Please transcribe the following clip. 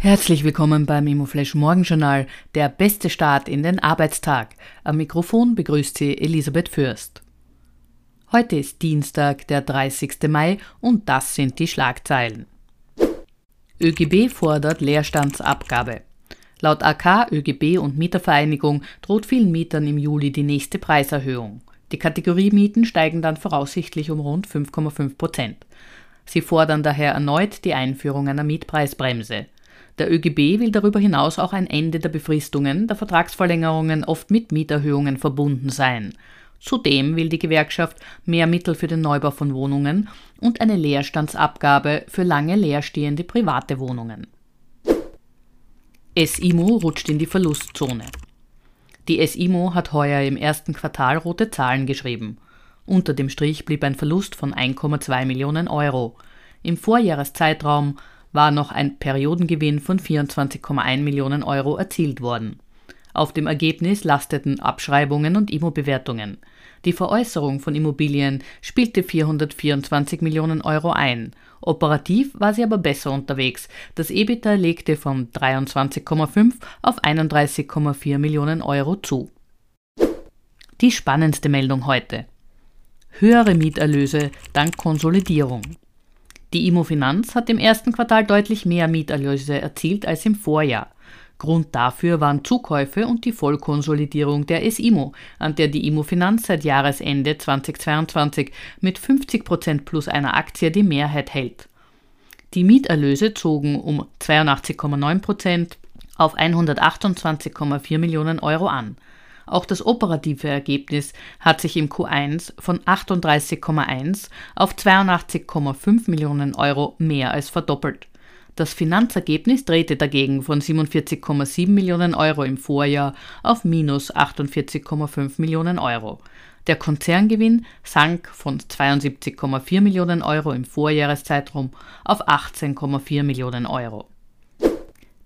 Herzlich willkommen beim ImmoFlash Morgenjournal, der beste Start in den Arbeitstag. Am Mikrofon begrüßt Sie Elisabeth Fürst. Heute ist Dienstag, der 30. Mai und das sind die Schlagzeilen. ÖGB fordert Leerstandsabgabe. Laut AK, ÖGB und Mietervereinigung droht vielen Mietern im Juli die nächste Preiserhöhung. Die Kategoriemieten steigen dann voraussichtlich um rund 5,5 Prozent. Sie fordern daher erneut die Einführung einer Mietpreisbremse. Der ÖGB will darüber hinaus auch ein Ende der Befristungen der Vertragsverlängerungen oft mit Mieterhöhungen verbunden sein. Zudem will die Gewerkschaft mehr Mittel für den Neubau von Wohnungen und eine Leerstandsabgabe für lange leerstehende private Wohnungen. SIMO rutscht in die Verlustzone. Die SIMO hat heuer im ersten Quartal rote Zahlen geschrieben. Unter dem Strich blieb ein Verlust von 1,2 Millionen Euro. Im Vorjahreszeitraum war noch ein Periodengewinn von 24,1 Millionen Euro erzielt worden. Auf dem Ergebnis lasteten Abschreibungen und Immobewertungen. Die Veräußerung von Immobilien spielte 424 Millionen Euro ein. Operativ war sie aber besser unterwegs. Das EBITDA legte von 23,5 auf 31,4 Millionen Euro zu. Die spannendste Meldung heute. Höhere Mieterlöse dank Konsolidierung. Die Immofinanz hat im ersten Quartal deutlich mehr Mieterlöse erzielt als im Vorjahr. Grund dafür waren Zukäufe und die Vollkonsolidierung der SIMO, an der die Immofinanz seit Jahresende 2022 mit 50 Prozent plus einer Aktie die Mehrheit hält. Die Mieterlöse zogen um 82,9 Prozent auf 128,4 Millionen Euro an. Auch das operative Ergebnis hat sich im Q1 von 38,1 auf 82,5 Millionen Euro mehr als verdoppelt. Das Finanzergebnis drehte dagegen von 47,7 Millionen Euro im Vorjahr auf minus 48,5 Millionen Euro. Der Konzerngewinn sank von 72,4 Millionen Euro im Vorjahreszeitraum auf 18,4 Millionen Euro.